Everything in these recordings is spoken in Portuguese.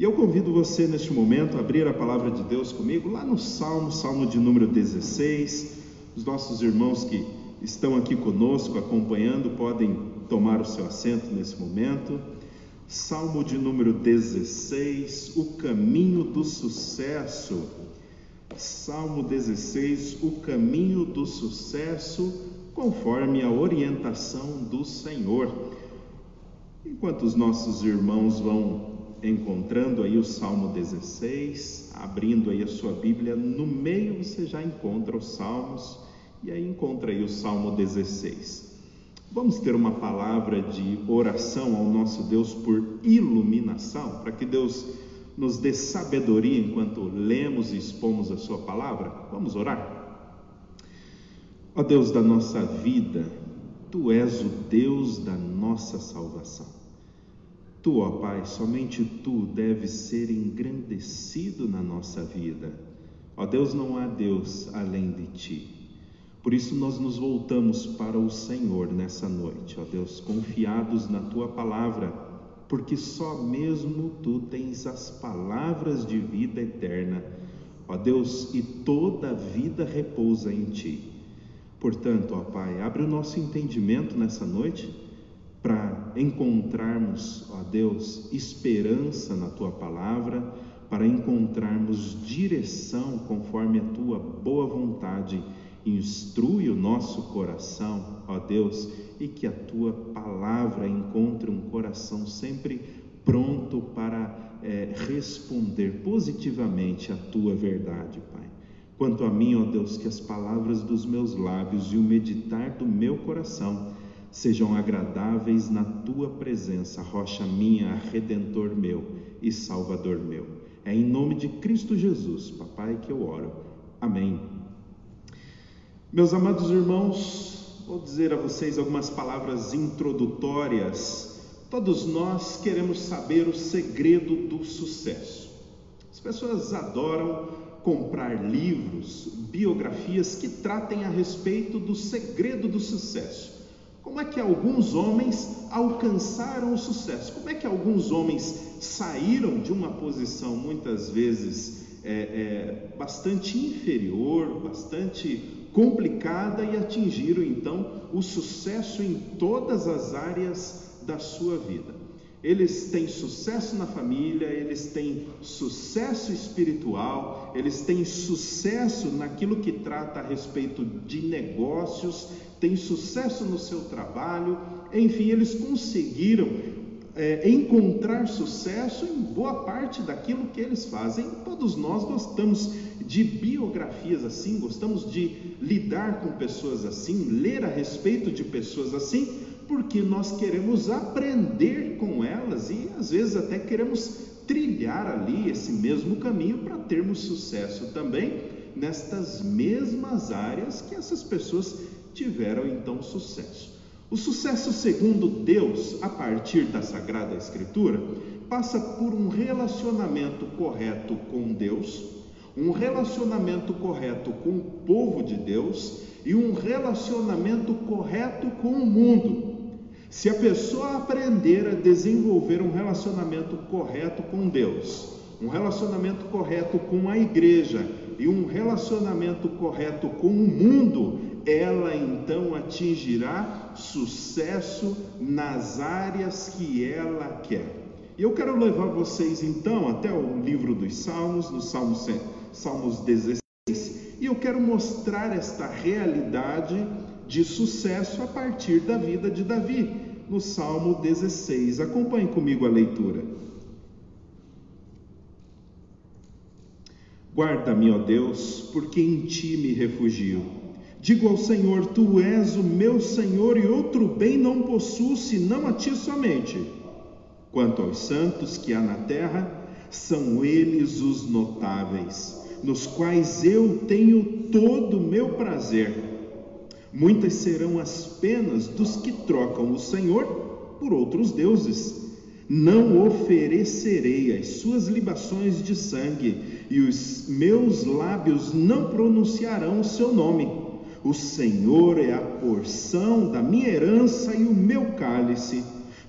E eu convido você neste momento a abrir a palavra de Deus comigo lá no Salmo, Salmo de número 16. Os nossos irmãos que estão aqui conosco acompanhando podem tomar o seu assento nesse momento. Salmo de número 16, o caminho do sucesso. Salmo 16, o caminho do sucesso, conforme a orientação do Senhor. Enquanto os nossos irmãos vão encontrando aí o Salmo 16, abrindo aí a sua Bíblia, no meio você já encontra os Salmos e aí encontra aí o Salmo 16. Vamos ter uma palavra de oração ao nosso Deus por iluminação, para que Deus nos dê sabedoria enquanto lemos e expomos a sua palavra. Vamos orar? Ó Deus da nossa vida, tu és o Deus da nossa salvação. Tu, ó Pai, somente tu deves ser engrandecido na nossa vida. Ó Deus, não há Deus além de ti. Por isso nós nos voltamos para o Senhor nessa noite, ó Deus, confiados na tua palavra, porque só mesmo tu tens as palavras de vida eterna. Ó Deus, e toda a vida repousa em ti. Portanto, ó Pai, abre o nosso entendimento nessa noite para encontrarmos, ó Deus, esperança na tua palavra, para encontrarmos direção conforme a tua boa vontade. Instrui o nosso coração, ó Deus, e que a tua palavra encontre um coração sempre pronto para é, responder positivamente à tua verdade, Pai. Quanto a mim, ó Deus, que as palavras dos meus lábios e o meditar do meu coração sejam agradáveis na tua presença, rocha minha, redentor meu e salvador meu. É em nome de Cristo Jesus, papai, que eu oro. Amém. Meus amados irmãos, vou dizer a vocês algumas palavras introdutórias. Todos nós queremos saber o segredo do sucesso. As pessoas adoram comprar livros, biografias que tratem a respeito do segredo do sucesso. Como é que alguns homens alcançaram o sucesso? Como é que alguns homens saíram de uma posição muitas vezes é, é, bastante inferior, bastante complicada e atingiram então o sucesso em todas as áreas da sua vida? Eles têm sucesso na família, eles têm sucesso espiritual, eles têm sucesso naquilo que trata a respeito de negócios, têm sucesso no seu trabalho, enfim, eles conseguiram é, encontrar sucesso em boa parte daquilo que eles fazem. Todos nós gostamos de biografias assim, gostamos de lidar com pessoas assim, ler a respeito de pessoas assim porque nós queremos aprender com elas e às vezes até queremos trilhar ali esse mesmo caminho para termos sucesso também nestas mesmas áreas que essas pessoas tiveram então sucesso. O sucesso segundo Deus, a partir da Sagrada Escritura, passa por um relacionamento correto com Deus, um relacionamento correto com o povo de Deus e um relacionamento correto com o mundo. Se a pessoa aprender a desenvolver um relacionamento correto com Deus, um relacionamento correto com a igreja e um relacionamento correto com o mundo, ela então atingirá sucesso nas áreas que ela quer. E eu quero levar vocês então até o livro dos Salmos, no Salmo, Salmos 16, e eu quero mostrar esta realidade de sucesso a partir da vida de Davi, no Salmo 16. Acompanhe comigo a leitura. Guarda-me, ó Deus, porque em ti me refugio. Digo ao Senhor: Tu és o meu Senhor, e outro bem não possuo senão a ti somente. Quanto aos santos que há na terra, são eles os notáveis, nos quais eu tenho todo o meu prazer Muitas serão as penas dos que trocam o Senhor por outros deuses. Não oferecerei as suas libações de sangue, e os meus lábios não pronunciarão o seu nome. O Senhor é a porção da minha herança e o meu cálice.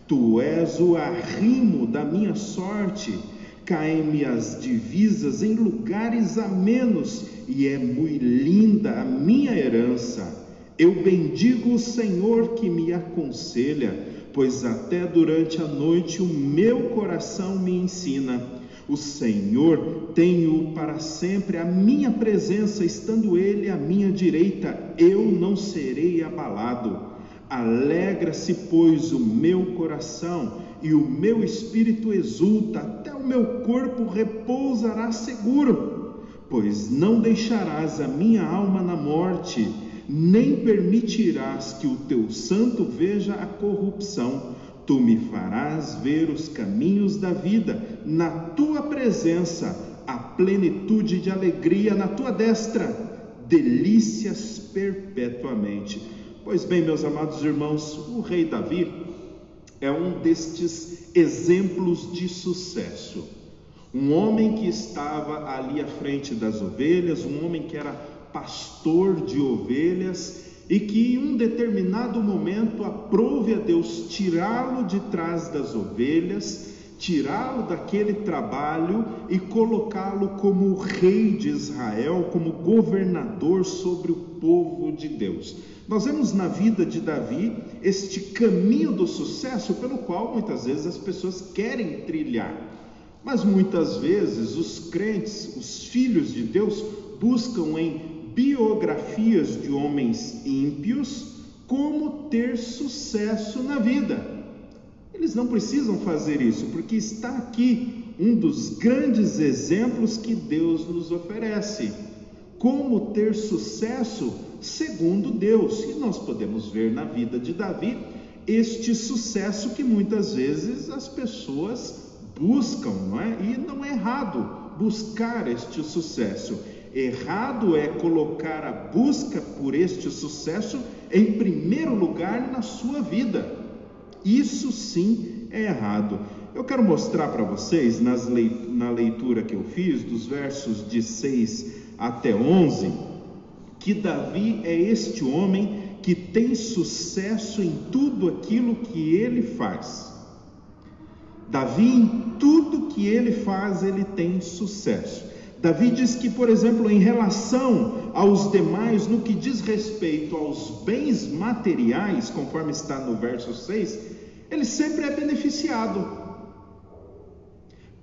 Tu és o arrimo da minha sorte caem-me as divisas em lugares amenos, e é muito linda a minha herança. Eu bendigo o Senhor que me aconselha, pois até durante a noite o meu coração me ensina. O Senhor tenho para sempre a minha presença, estando Ele à minha direita, eu não serei abalado. Alegra-se, pois, o meu coração e o meu espírito exulta, até o meu corpo repousará seguro, pois não deixarás a minha alma na morte nem permitirás que o teu santo veja a corrupção. Tu me farás ver os caminhos da vida, na tua presença, a plenitude de alegria, na tua destra, delícias perpetuamente. Pois bem, meus amados irmãos, o rei Davi é um destes exemplos de sucesso. Um homem que estava ali à frente das ovelhas, um homem que era pastor de ovelhas e que em um determinado momento aprove a Deus tirá-lo de trás das ovelhas, tirá-lo daquele trabalho e colocá-lo como rei de Israel, como governador sobre o povo de Deus. Nós vemos na vida de Davi este caminho do sucesso pelo qual muitas vezes as pessoas querem trilhar. Mas muitas vezes os crentes, os filhos de Deus, buscam em biografias de homens ímpios como ter sucesso na vida. Eles não precisam fazer isso, porque está aqui um dos grandes exemplos que Deus nos oferece. Como ter sucesso segundo Deus. E nós podemos ver na vida de Davi este sucesso que muitas vezes as pessoas buscam, não é? E não é errado buscar este sucesso. Errado é colocar a busca por este sucesso em primeiro lugar na sua vida. Isso sim é errado. Eu quero mostrar para vocês, nas na leitura que eu fiz, dos versos de 6 até 11, que Davi é este homem que tem sucesso em tudo aquilo que ele faz. Davi, em tudo que ele faz, ele tem sucesso. Davi diz que, por exemplo, em relação aos demais, no que diz respeito aos bens materiais, conforme está no verso 6, ele sempre é beneficiado.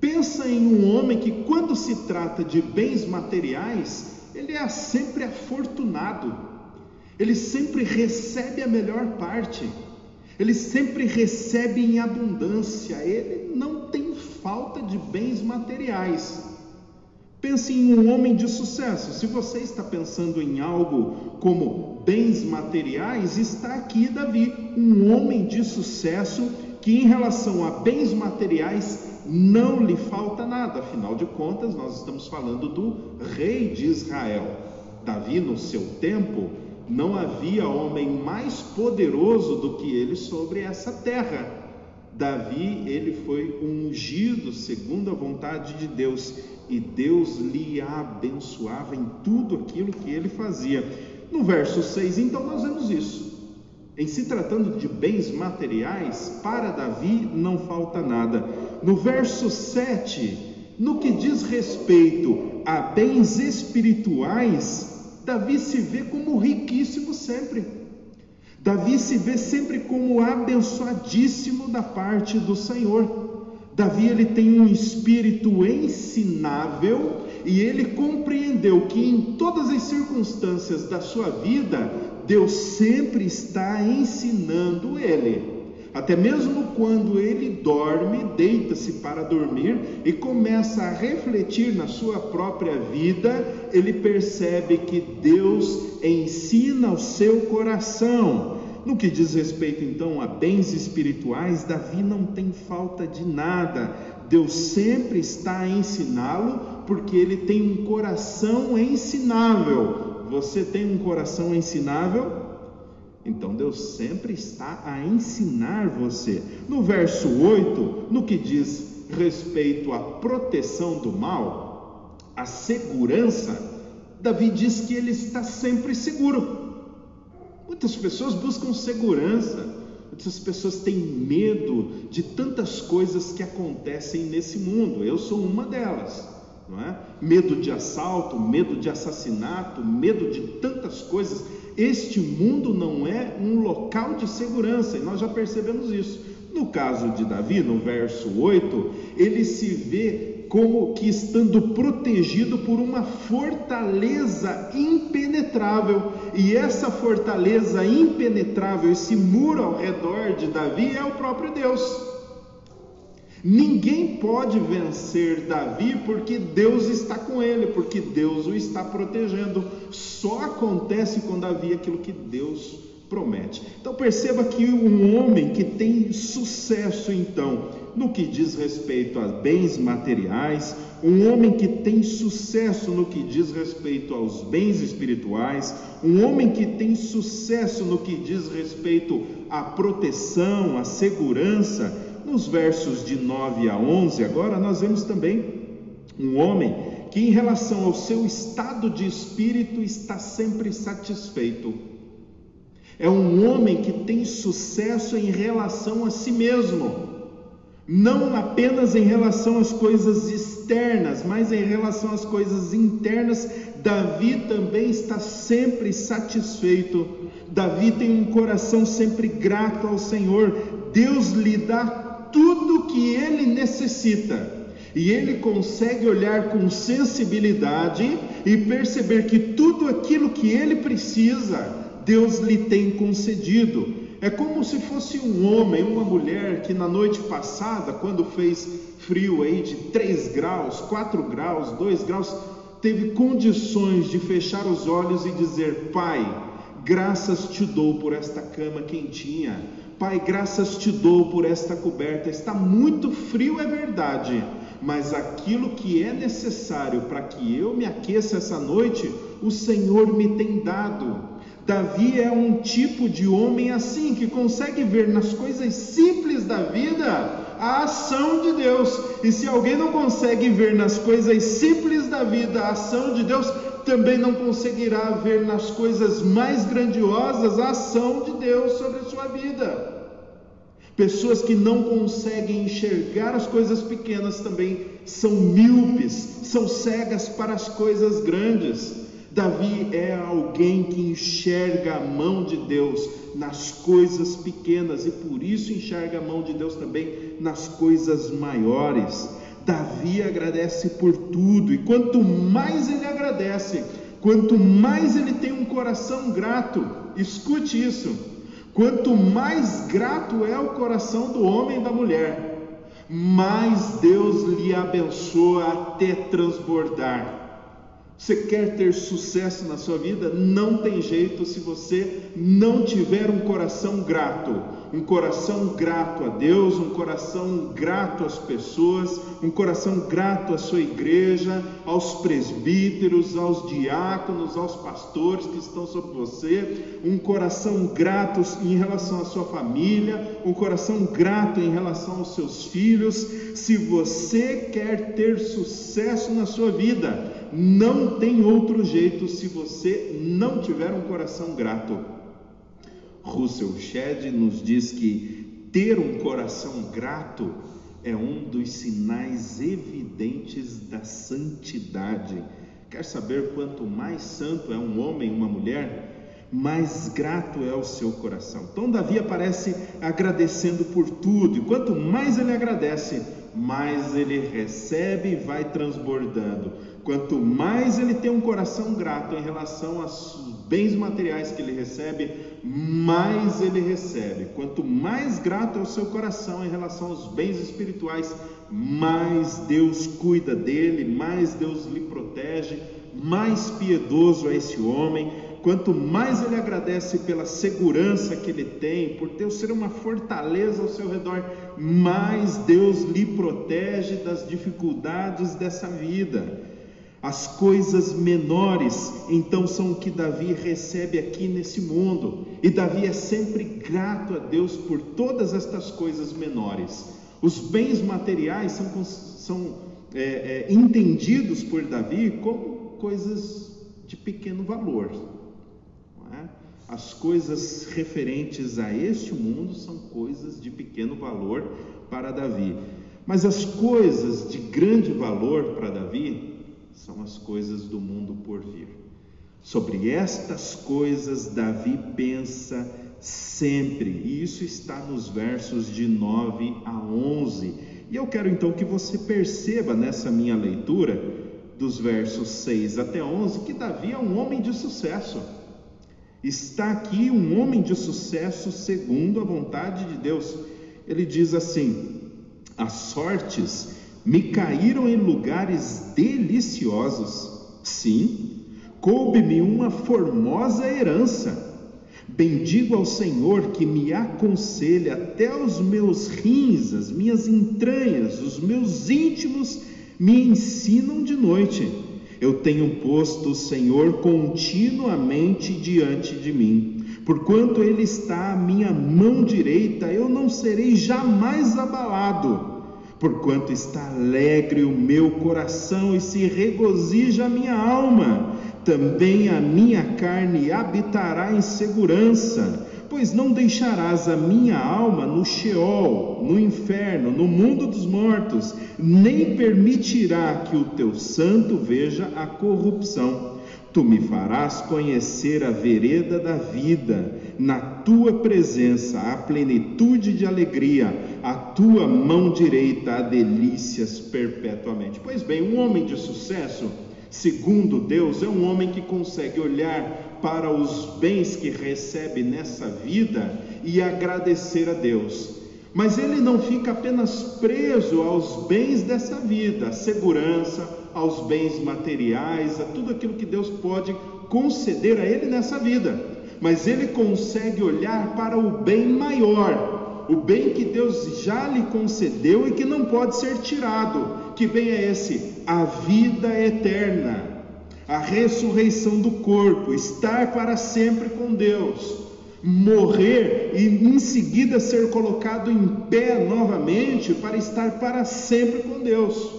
Pensa em um homem que, quando se trata de bens materiais, ele é sempre afortunado, ele sempre recebe a melhor parte, ele sempre recebe em abundância, ele não tem falta de bens materiais. Pense em um homem de sucesso. Se você está pensando em algo como bens materiais, está aqui Davi, um homem de sucesso que, em relação a bens materiais, não lhe falta nada. Afinal de contas, nós estamos falando do rei de Israel. Davi, no seu tempo, não havia homem mais poderoso do que ele sobre essa terra. Davi, ele foi ungido segundo a vontade de Deus e Deus lhe abençoava em tudo aquilo que ele fazia. No verso 6, então, nós vemos isso. Em se tratando de bens materiais, para Davi não falta nada. No verso 7, no que diz respeito a bens espirituais, Davi se vê como riquíssimo sempre. Davi se vê sempre como abençoadíssimo da parte do Senhor. Davi ele tem um espírito ensinável e ele compreendeu que em todas as circunstâncias da sua vida, Deus sempre está ensinando ele. Até mesmo quando ele dorme, deita-se para dormir e começa a refletir na sua própria vida, ele percebe que Deus ensina o seu coração no que diz respeito então a bens espirituais, Davi não tem falta de nada. Deus sempre está a ensiná-lo, porque ele tem um coração ensinável. Você tem um coração ensinável? Então Deus sempre está a ensinar você. No verso 8, no que diz respeito à proteção do mal, a segurança, Davi diz que ele está sempre seguro. Muitas pessoas buscam segurança, Muitas pessoas têm medo de tantas coisas que acontecem nesse mundo. Eu sou uma delas. Não é? Medo de assalto, medo de assassinato, medo de tantas coisas. Este mundo não é um local de segurança e nós já percebemos isso. No caso de Davi, no verso 8, ele se vê como que estando protegido por uma fortaleza impenetrável, e essa fortaleza impenetrável, esse muro ao redor de Davi é o próprio Deus. Ninguém pode vencer Davi porque Deus está com ele, porque Deus o está protegendo. Só acontece com Davi aquilo que Deus promete. Então perceba que um homem que tem sucesso então no que diz respeito a bens materiais, um homem que tem sucesso no que diz respeito aos bens espirituais, um homem que tem sucesso no que diz respeito à proteção, à segurança, nos versos de 9 a 11, agora nós vemos também um homem que, em relação ao seu estado de espírito, está sempre satisfeito. É um homem que tem sucesso em relação a si mesmo não apenas em relação às coisas externas, mas em relação às coisas internas, Davi também está sempre satisfeito. Davi tem um coração sempre grato ao Senhor. Deus lhe dá tudo que ele necessita. E ele consegue olhar com sensibilidade e perceber que tudo aquilo que ele precisa, Deus lhe tem concedido. É como se fosse um homem, uma mulher que na noite passada, quando fez frio aí de 3 graus, 4 graus, 2 graus, teve condições de fechar os olhos e dizer: Pai, graças te dou por esta cama quentinha. Pai, graças te dou por esta coberta. Está muito frio, é verdade, mas aquilo que é necessário para que eu me aqueça essa noite, o Senhor me tem dado. Davi é um tipo de homem assim, que consegue ver nas coisas simples da vida a ação de Deus. E se alguém não consegue ver nas coisas simples da vida a ação de Deus, também não conseguirá ver nas coisas mais grandiosas a ação de Deus sobre a sua vida. Pessoas que não conseguem enxergar as coisas pequenas também são míopes, são cegas para as coisas grandes. Davi é alguém que enxerga a mão de Deus nas coisas pequenas e por isso enxerga a mão de Deus também nas coisas maiores. Davi agradece por tudo e quanto mais ele agradece, quanto mais ele tem um coração grato, escute isso. Quanto mais grato é o coração do homem e da mulher, mais Deus lhe abençoa até transbordar. Você quer ter sucesso na sua vida? Não tem jeito se você não tiver um coração grato. Um coração grato a Deus, um coração grato às pessoas, um coração grato à sua igreja, aos presbíteros, aos diáconos, aos pastores que estão sobre você, um coração grato em relação à sua família, um coração grato em relação aos seus filhos. Se você quer ter sucesso na sua vida, não tem outro jeito se você não tiver um coração grato. Russell Shedd nos diz que ter um coração grato é um dos sinais evidentes da santidade. Quer saber quanto mais santo é um homem, uma mulher? Mais grato é o seu coração. Então, Davi aparece agradecendo por tudo, e quanto mais ele agradece, mais ele recebe e vai transbordando. Quanto mais ele tem um coração grato em relação aos bens materiais que ele recebe, mais ele recebe. Quanto mais grato é o seu coração em relação aos bens espirituais, mais Deus cuida dele, mais Deus lhe protege, mais piedoso é esse homem. Quanto mais ele agradece pela segurança que ele tem, por Deus ser uma fortaleza ao seu redor, mais Deus lhe protege das dificuldades dessa vida. As coisas menores, então, são o que Davi recebe aqui nesse mundo. E Davi é sempre grato a Deus por todas estas coisas menores. Os bens materiais são, são é, é, entendidos por Davi como coisas de pequeno valor. As coisas referentes a este mundo são coisas de pequeno valor para Davi. Mas as coisas de grande valor para Davi são as coisas do mundo por vir. Sobre estas coisas, Davi pensa sempre, e isso está nos versos de 9 a 11. E eu quero então que você perceba nessa minha leitura, dos versos 6 até 11, que Davi é um homem de sucesso. Está aqui um homem de sucesso segundo a vontade de Deus. Ele diz assim: As sortes me caíram em lugares deliciosos. Sim, coube-me uma formosa herança. Bendigo ao Senhor que me aconselha até os meus rins, as minhas entranhas, os meus íntimos me ensinam de noite. Eu tenho posto o Senhor continuamente diante de mim. Porquanto Ele está à minha mão direita, eu não serei jamais abalado. Porquanto está alegre o meu coração e se regozija a minha alma, também a minha carne habitará em segurança pois não deixarás a minha alma no Sheol, no inferno, no mundo dos mortos, nem permitirá que o teu santo veja a corrupção. Tu me farás conhecer a vereda da vida, na tua presença a plenitude de alegria, a tua mão direita a delícias perpetuamente. Pois bem, um homem de sucesso, segundo Deus, é um homem que consegue olhar para os bens que recebe nessa vida e agradecer a Deus. Mas ele não fica apenas preso aos bens dessa vida, à segurança, aos bens materiais, a tudo aquilo que Deus pode conceder a ele nessa vida. Mas ele consegue olhar para o bem maior, o bem que Deus já lhe concedeu e que não pode ser tirado. Que bem é esse? A vida eterna a ressurreição do corpo, estar para sempre com Deus, morrer e em seguida ser colocado em pé novamente para estar para sempre com Deus.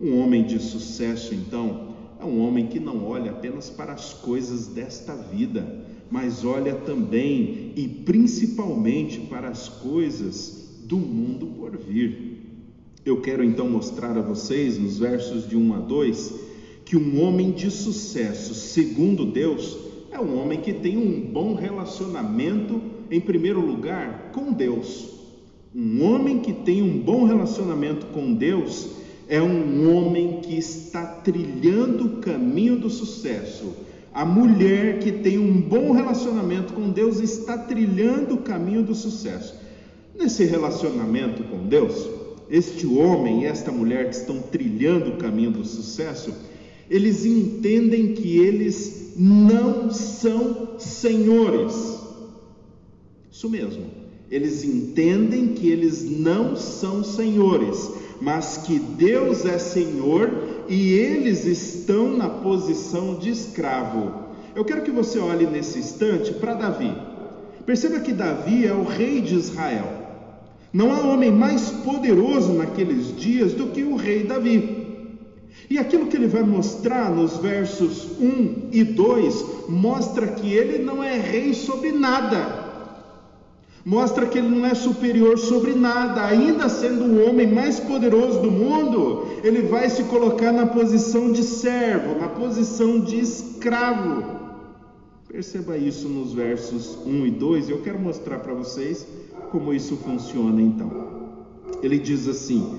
Um homem de sucesso, então, é um homem que não olha apenas para as coisas desta vida, mas olha também e principalmente para as coisas do mundo por vir. Eu quero então mostrar a vocês, nos versos de 1 a 2, que um homem de sucesso, segundo Deus, é um homem que tem um bom relacionamento, em primeiro lugar, com Deus. Um homem que tem um bom relacionamento com Deus é um homem que está trilhando o caminho do sucesso. A mulher que tem um bom relacionamento com Deus está trilhando o caminho do sucesso. Nesse relacionamento com Deus, este homem e esta mulher que estão trilhando o caminho do sucesso, eles entendem que eles não são senhores. Isso mesmo. Eles entendem que eles não são senhores, mas que Deus é Senhor e eles estão na posição de escravo. Eu quero que você olhe nesse instante para Davi. Perceba que Davi é o rei de Israel. Não há homem mais poderoso naqueles dias do que o rei Davi. E aquilo que ele vai mostrar nos versos 1 e 2 mostra que ele não é rei sobre nada. Mostra que ele não é superior sobre nada, ainda sendo o homem mais poderoso do mundo, ele vai se colocar na posição de servo, na posição de escravo. Perceba isso nos versos 1 e 2, e eu quero mostrar para vocês como isso funciona então. Ele diz assim: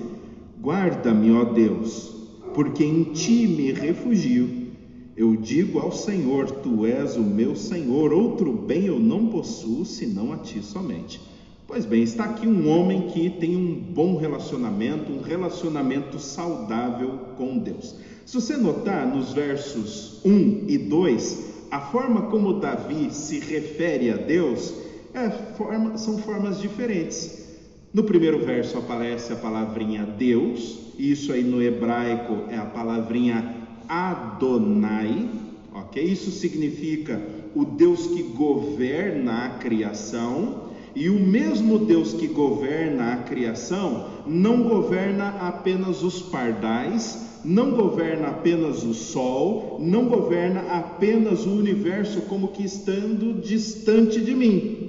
Guarda-me, ó Deus, porque em ti me refugio. Eu digo ao Senhor: Tu és o meu Senhor, outro bem eu não possuo senão a ti somente. Pois bem, está aqui um homem que tem um bom relacionamento, um relacionamento saudável com Deus. Se você notar nos versos 1 e 2, a forma como Davi se refere a Deus é forma, são formas diferentes. No primeiro verso aparece a palavrinha Deus, isso aí no hebraico é a palavrinha Adonai, ok? Isso significa o Deus que governa a criação. E o mesmo Deus que governa a criação não governa apenas os pardais, não governa apenas o sol, não governa apenas o universo como que estando distante de mim.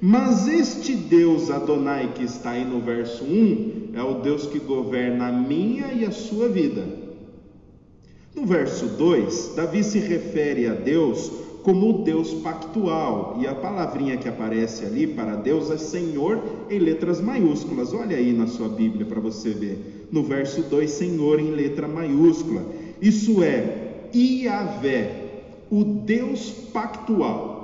Mas este Deus Adonai que está aí no verso 1 é o Deus que governa a minha e a sua vida. No verso 2, Davi se refere a Deus como o Deus pactual. E a palavrinha que aparece ali para Deus é Senhor em letras maiúsculas. Olha aí na sua Bíblia para você ver. No verso 2, Senhor em letra maiúscula. Isso é Iavé, o Deus pactual.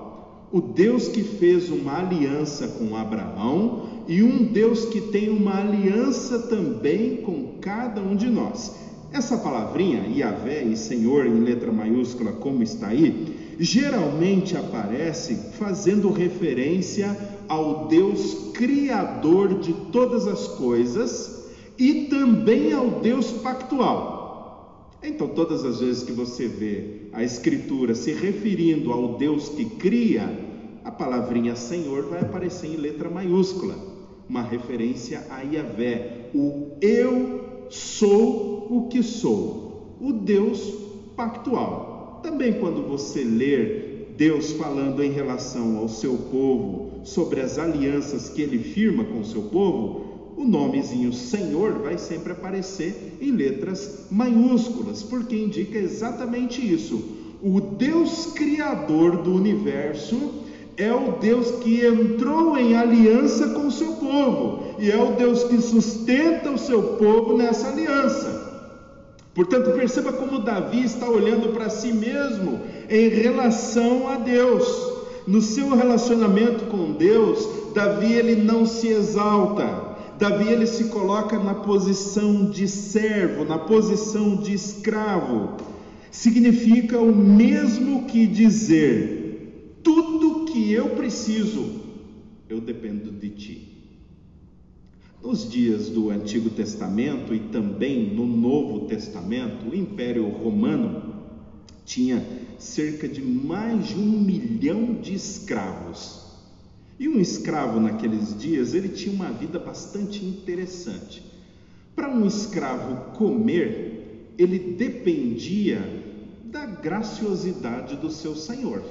O Deus que fez uma aliança com Abraão e um Deus que tem uma aliança também com cada um de nós. Essa palavrinha, Iavé e Senhor em letra maiúscula, como está aí, geralmente aparece fazendo referência ao Deus criador de todas as coisas e também ao Deus pactual. Então, todas as vezes que você vê a Escritura se referindo ao Deus que cria, a palavrinha Senhor vai aparecer em letra maiúscula, uma referência a Yahvé, o eu sou o que sou, o Deus pactual. Também quando você ler Deus falando em relação ao seu povo, sobre as alianças que ele firma com o seu povo, o nomezinho Senhor vai sempre aparecer em letras maiúsculas, porque indica exatamente isso. O Deus criador do universo é o Deus que entrou em aliança com o seu povo e é o Deus que sustenta o seu povo nessa aliança. Portanto, perceba como Davi está olhando para si mesmo em relação a Deus. No seu relacionamento com Deus, Davi ele não se exalta. Davi ele se coloca na posição de servo, na posição de escravo. Significa o mesmo que dizer: tudo que eu preciso, eu dependo de ti. Nos dias do Antigo Testamento e também no Novo Testamento, o Império Romano tinha cerca de mais de um milhão de escravos. E um escravo naqueles dias, ele tinha uma vida bastante interessante. Para um escravo comer, ele dependia da graciosidade do seu senhor.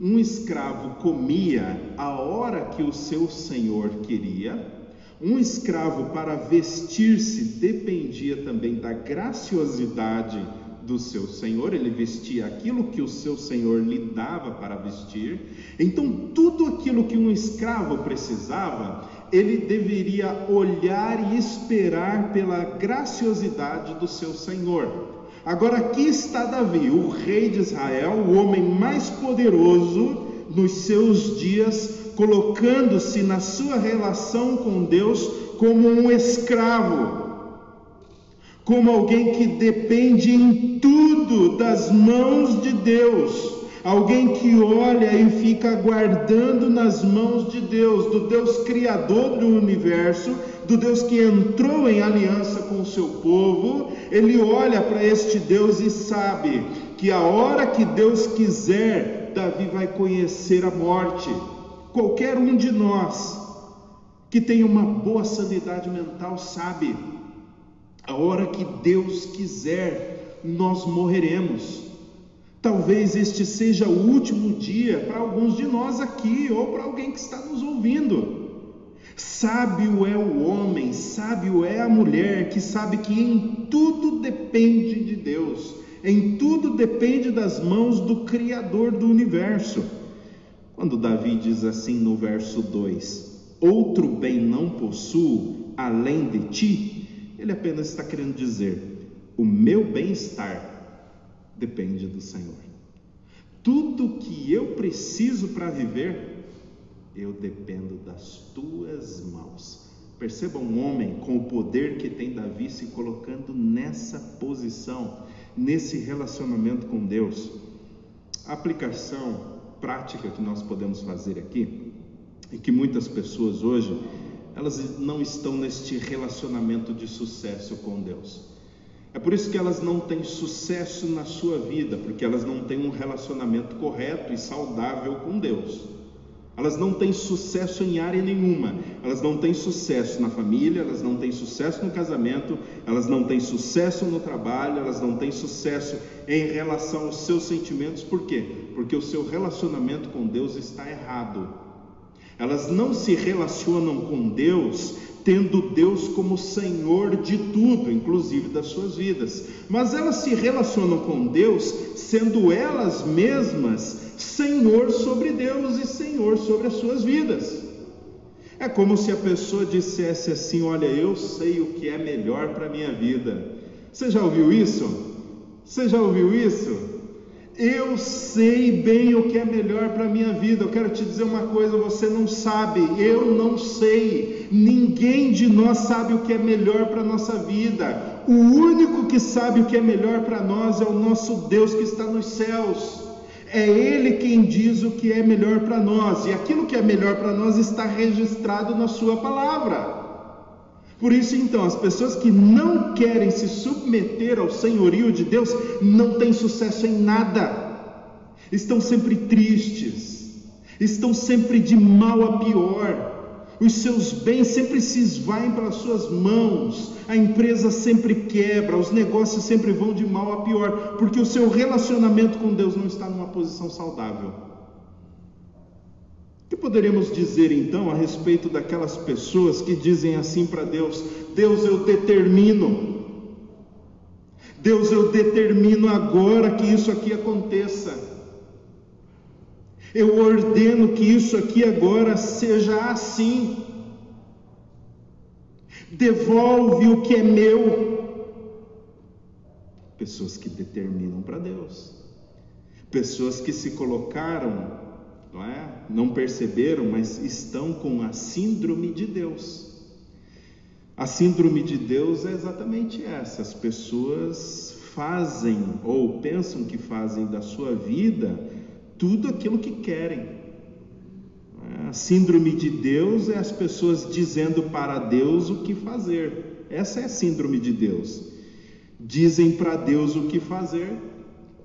Um escravo comia a hora que o seu senhor queria, um escravo, para vestir-se, dependia também da graciosidade do seu senhor, ele vestia aquilo que o seu senhor lhe dava para vestir. Então, tudo aquilo que um escravo precisava, ele deveria olhar e esperar pela graciosidade do seu senhor. Agora, aqui está Davi, o rei de Israel, o homem mais poderoso nos seus dias, colocando-se na sua relação com Deus como um escravo, como alguém que depende em tudo das mãos de Deus, alguém que olha e fica guardando nas mãos de Deus, do Deus Criador do universo, do Deus que entrou em aliança com o seu povo, ele olha para este Deus e sabe que a hora que Deus quiser, Davi vai conhecer a morte. Qualquer um de nós que tem uma boa sanidade mental sabe, a hora que Deus quiser, nós morreremos. Talvez este seja o último dia para alguns de nós aqui ou para alguém que está nos ouvindo. Sábio é o homem, sábio é a mulher que sabe que em tudo depende de Deus, em tudo depende das mãos do Criador do universo. Quando Davi diz assim no verso 2: Outro bem não possuo além de ti, ele apenas está querendo dizer: O meu bem-estar depende do Senhor. Tudo que eu preciso para viver, eu dependo das tuas mãos. Perceba um homem com o poder que tem Davi se colocando nessa posição, nesse relacionamento com Deus. A aplicação prática que nós podemos fazer aqui é que muitas pessoas hoje elas não estão neste relacionamento de sucesso com Deus. É por isso que elas não têm sucesso na sua vida, porque elas não têm um relacionamento correto e saudável com Deus. Elas não têm sucesso em área nenhuma. Elas não têm sucesso na família, elas não têm sucesso no casamento, elas não têm sucesso no trabalho, elas não têm sucesso em relação aos seus sentimentos. Por quê? Porque o seu relacionamento com Deus está errado. Elas não se relacionam com Deus tendo Deus como Senhor de tudo, inclusive das suas vidas. Mas elas se relacionam com Deus sendo elas mesmas Senhor sobre Deus e Senhor sobre as suas vidas. É como se a pessoa dissesse assim: Olha, eu sei o que é melhor para a minha vida. Você já ouviu isso? Você já ouviu isso? Eu sei bem o que é melhor para a minha vida. Eu quero te dizer uma coisa: você não sabe, eu não sei. Ninguém de nós sabe o que é melhor para a nossa vida. O único que sabe o que é melhor para nós é o nosso Deus que está nos céus. É Ele quem diz o que é melhor para nós, e aquilo que é melhor para nós está registrado na Sua palavra. Por isso, então, as pessoas que não querem se submeter ao senhorio de Deus não têm sucesso em nada, estão sempre tristes, estão sempre de mal a pior, os seus bens sempre se esvaem pelas suas mãos, a empresa sempre quebra, os negócios sempre vão de mal a pior, porque o seu relacionamento com Deus não está numa posição saudável. Poderíamos dizer então a respeito daquelas pessoas que dizem assim para Deus: Deus, eu determino, Deus, eu determino agora que isso aqui aconteça, eu ordeno que isso aqui agora seja assim, devolve o que é meu. Pessoas que determinam para Deus, pessoas que se colocaram não é? Não perceberam, mas estão com a síndrome de Deus. A síndrome de Deus é exatamente essa: as pessoas fazem ou pensam que fazem da sua vida tudo aquilo que querem. A síndrome de Deus é as pessoas dizendo para Deus o que fazer. Essa é a síndrome de Deus. Dizem para Deus o que fazer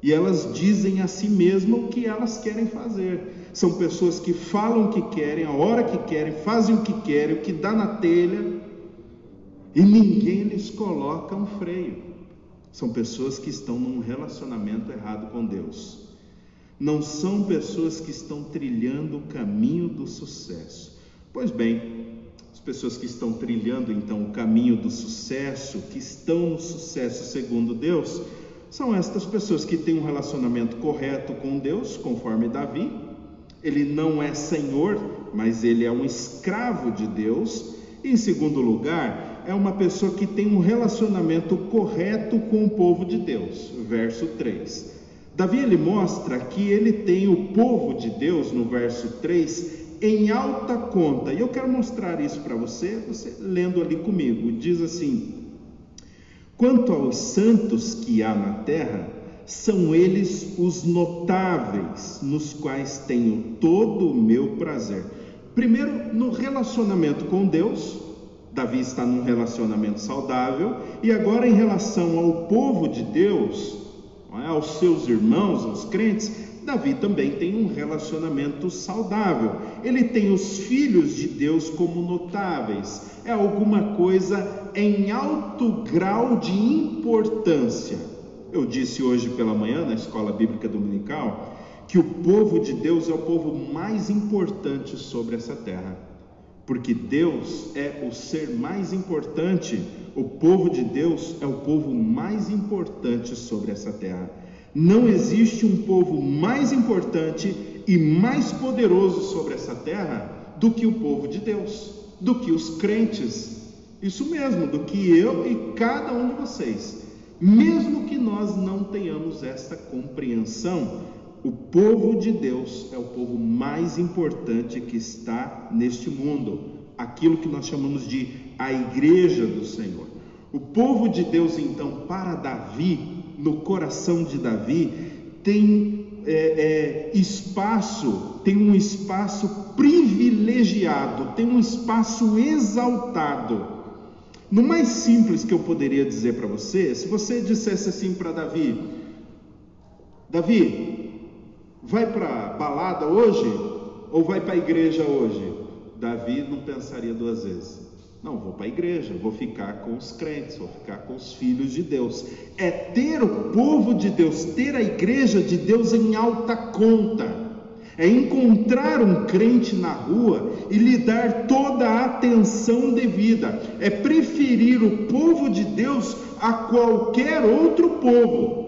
e elas dizem a si mesmas o que elas querem fazer. São pessoas que falam o que querem, a hora que querem, fazem o que querem, o que dá na telha, e ninguém lhes coloca um freio. São pessoas que estão num relacionamento errado com Deus. Não são pessoas que estão trilhando o caminho do sucesso. Pois bem, as pessoas que estão trilhando então o caminho do sucesso, que estão no sucesso segundo Deus, são estas pessoas que têm um relacionamento correto com Deus, conforme Davi, ele não é senhor, mas ele é um escravo de Deus. E, em segundo lugar, é uma pessoa que tem um relacionamento correto com o povo de Deus. Verso 3. Davi ele mostra que ele tem o povo de Deus no verso 3 em alta conta. E eu quero mostrar isso para você, você lendo ali comigo. Diz assim: Quanto aos santos que há na terra, são eles os notáveis, nos quais tenho todo o meu prazer. Primeiro, no relacionamento com Deus, Davi está num relacionamento saudável, e agora em relação ao povo de Deus, é, aos seus irmãos, aos crentes, Davi também tem um relacionamento saudável. Ele tem os filhos de Deus como notáveis. É alguma coisa em alto grau de importância. Eu disse hoje pela manhã na escola bíblica dominical que o povo de Deus é o povo mais importante sobre essa terra, porque Deus é o ser mais importante, o povo de Deus é o povo mais importante sobre essa terra. Não existe um povo mais importante e mais poderoso sobre essa terra do que o povo de Deus, do que os crentes. Isso mesmo, do que eu e cada um de vocês. Mesmo que nós não tenhamos esta compreensão, o povo de Deus é o povo mais importante que está neste mundo, aquilo que nós chamamos de a igreja do Senhor. O povo de Deus, então, para Davi, no coração de Davi, tem é, é, espaço, tem um espaço privilegiado, tem um espaço exaltado no mais simples que eu poderia dizer para você, se você dissesse assim para Davi: Davi, vai para balada hoje? ou vai para a igreja hoje? Davi não pensaria duas vezes. Não, vou para a igreja, vou ficar com os crentes, vou ficar com os filhos de Deus. É ter o povo de Deus, ter a igreja de Deus em alta conta. É encontrar um crente na rua e lhe dar toda a atenção devida. É preferir o povo de Deus a qualquer outro povo.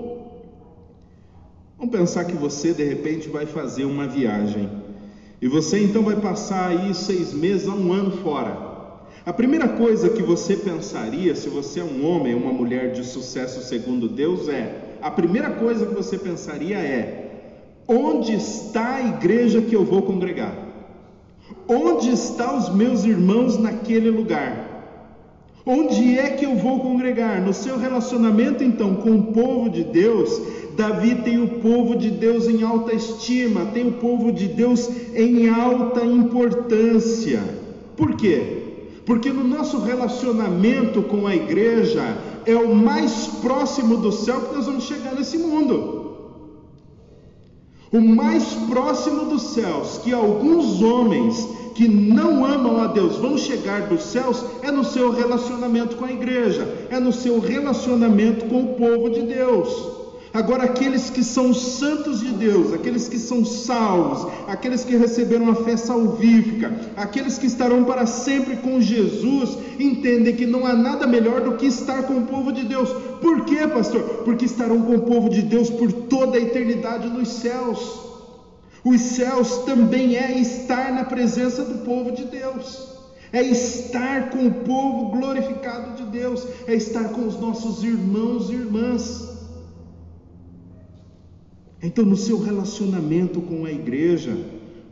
Vamos pensar que você de repente vai fazer uma viagem e você então vai passar aí seis meses a um ano fora. A primeira coisa que você pensaria, se você é um homem, uma mulher de sucesso segundo Deus, é: a primeira coisa que você pensaria é: onde está a igreja que eu vou congregar? Onde estão os meus irmãos naquele lugar? Onde é que eu vou congregar? No seu relacionamento então com o povo de Deus, Davi tem o povo de Deus em alta estima, tem o povo de Deus em alta importância. Por quê? Porque no nosso relacionamento com a igreja é o mais próximo do céu que nós vamos chegar nesse mundo. O mais próximo dos céus que alguns homens que não amam a Deus vão chegar dos céus é no seu relacionamento com a igreja, é no seu relacionamento com o povo de Deus. Agora, aqueles que são santos de Deus, aqueles que são salvos, aqueles que receberam a fé salvífica, aqueles que estarão para sempre com Jesus, entendem que não há nada melhor do que estar com o povo de Deus. Por quê, pastor? Porque estarão com o povo de Deus por toda a eternidade nos céus. Os céus também é estar na presença do povo de Deus é estar com o povo glorificado de Deus, é estar com os nossos irmãos e irmãs. Então, no seu relacionamento com a igreja,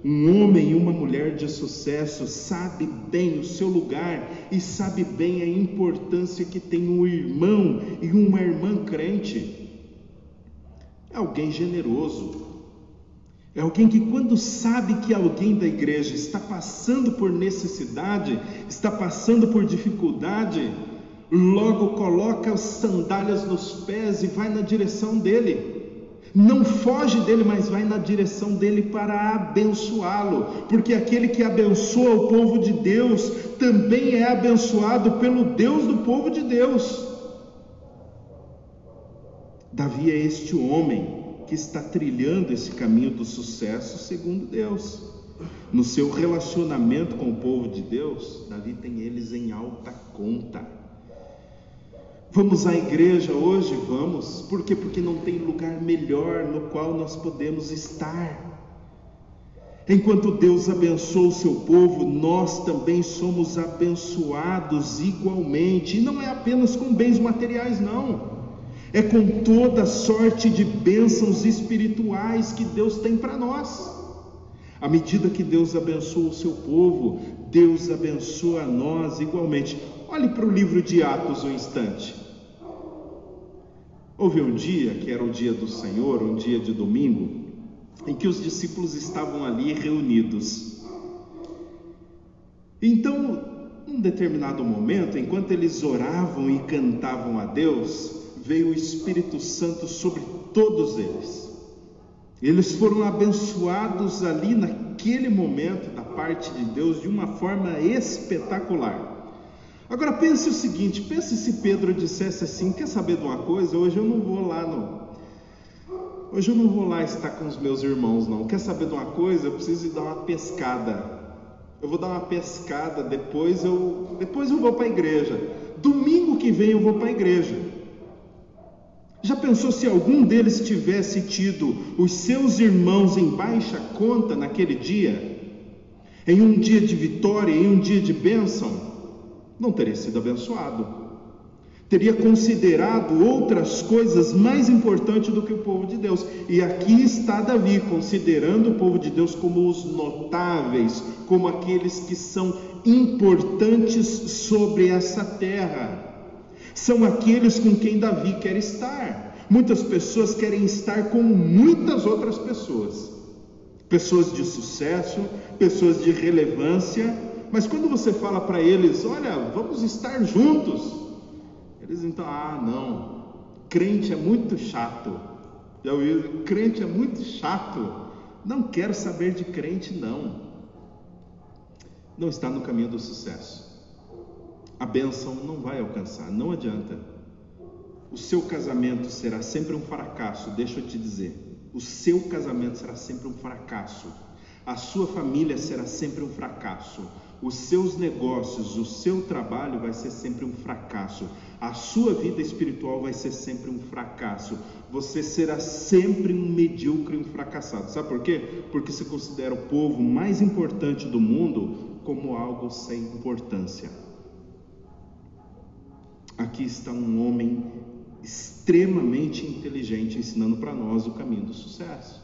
um homem e uma mulher de sucesso sabe bem o seu lugar e sabe bem a importância que tem um irmão e uma irmã crente. É alguém generoso. É alguém que, quando sabe que alguém da igreja está passando por necessidade, está passando por dificuldade, logo coloca as sandálias nos pés e vai na direção dele não foge dele, mas vai na direção dele para abençoá-lo, porque aquele que abençoa o povo de Deus também é abençoado pelo Deus do povo de Deus. Davi é este homem que está trilhando esse caminho do sucesso segundo Deus. No seu relacionamento com o povo de Deus, Davi tem eles em alta conta. Vamos à igreja hoje? Vamos. Por quê? Porque não tem lugar melhor no qual nós podemos estar. Enquanto Deus abençoa o seu povo, nós também somos abençoados igualmente. E não é apenas com bens materiais, não. É com toda sorte de bênçãos espirituais que Deus tem para nós. À medida que Deus abençoa o seu povo, Deus abençoa nós igualmente. Olhe para o livro de Atos um instante. Houve um dia, que era o dia do Senhor, um dia de domingo, em que os discípulos estavam ali reunidos. Então, num determinado momento, enquanto eles oravam e cantavam a Deus, veio o Espírito Santo sobre todos eles. Eles foram abençoados ali naquele momento da parte de Deus de uma forma espetacular. Agora pense o seguinte: pense se Pedro dissesse assim: quer saber de uma coisa? Hoje eu não vou lá, não. Hoje eu não vou lá estar com os meus irmãos, não. Quer saber de uma coisa? Eu preciso ir dar uma pescada. Eu vou dar uma pescada, depois eu, depois eu vou para a igreja. Domingo que vem eu vou para a igreja. Já pensou se algum deles tivesse tido os seus irmãos em baixa conta naquele dia? Em um dia de vitória, em um dia de bênção? Não teria sido abençoado. Teria considerado outras coisas mais importantes do que o povo de Deus. E aqui está Davi, considerando o povo de Deus como os notáveis, como aqueles que são importantes sobre essa terra. São aqueles com quem Davi quer estar. Muitas pessoas querem estar com muitas outras pessoas. Pessoas de sucesso, pessoas de relevância, mas quando você fala para eles, olha, vamos estar juntos, eles então, ah, não, crente é muito chato. Já ouviu? Crente é muito chato. Não quero saber de crente, não. Não está no caminho do sucesso. A bênção não vai alcançar, não adianta. O seu casamento será sempre um fracasso, deixa eu te dizer. O seu casamento será sempre um fracasso. A sua família será sempre um fracasso. Os seus negócios, o seu trabalho vai ser sempre um fracasso. A sua vida espiritual vai ser sempre um fracasso. Você será sempre um medíocre, um fracassado. Sabe por quê? Porque se considera o povo mais importante do mundo como algo sem importância. Aqui está um homem extremamente inteligente ensinando para nós o caminho do sucesso.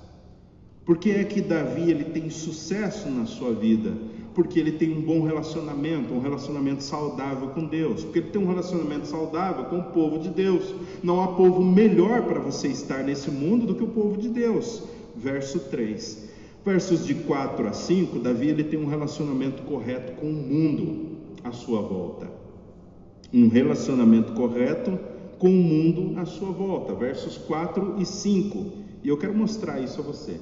Por que é que Davi ele tem sucesso na sua vida? Porque ele tem um bom relacionamento, um relacionamento saudável com Deus. Porque ele tem um relacionamento saudável com o povo de Deus. Não há povo melhor para você estar nesse mundo do que o povo de Deus. Verso 3. Versos de 4 a 5, Davi ele tem um relacionamento correto com o mundo à sua volta. Um relacionamento correto com o mundo à sua volta. Versos 4 e 5. E eu quero mostrar isso a você.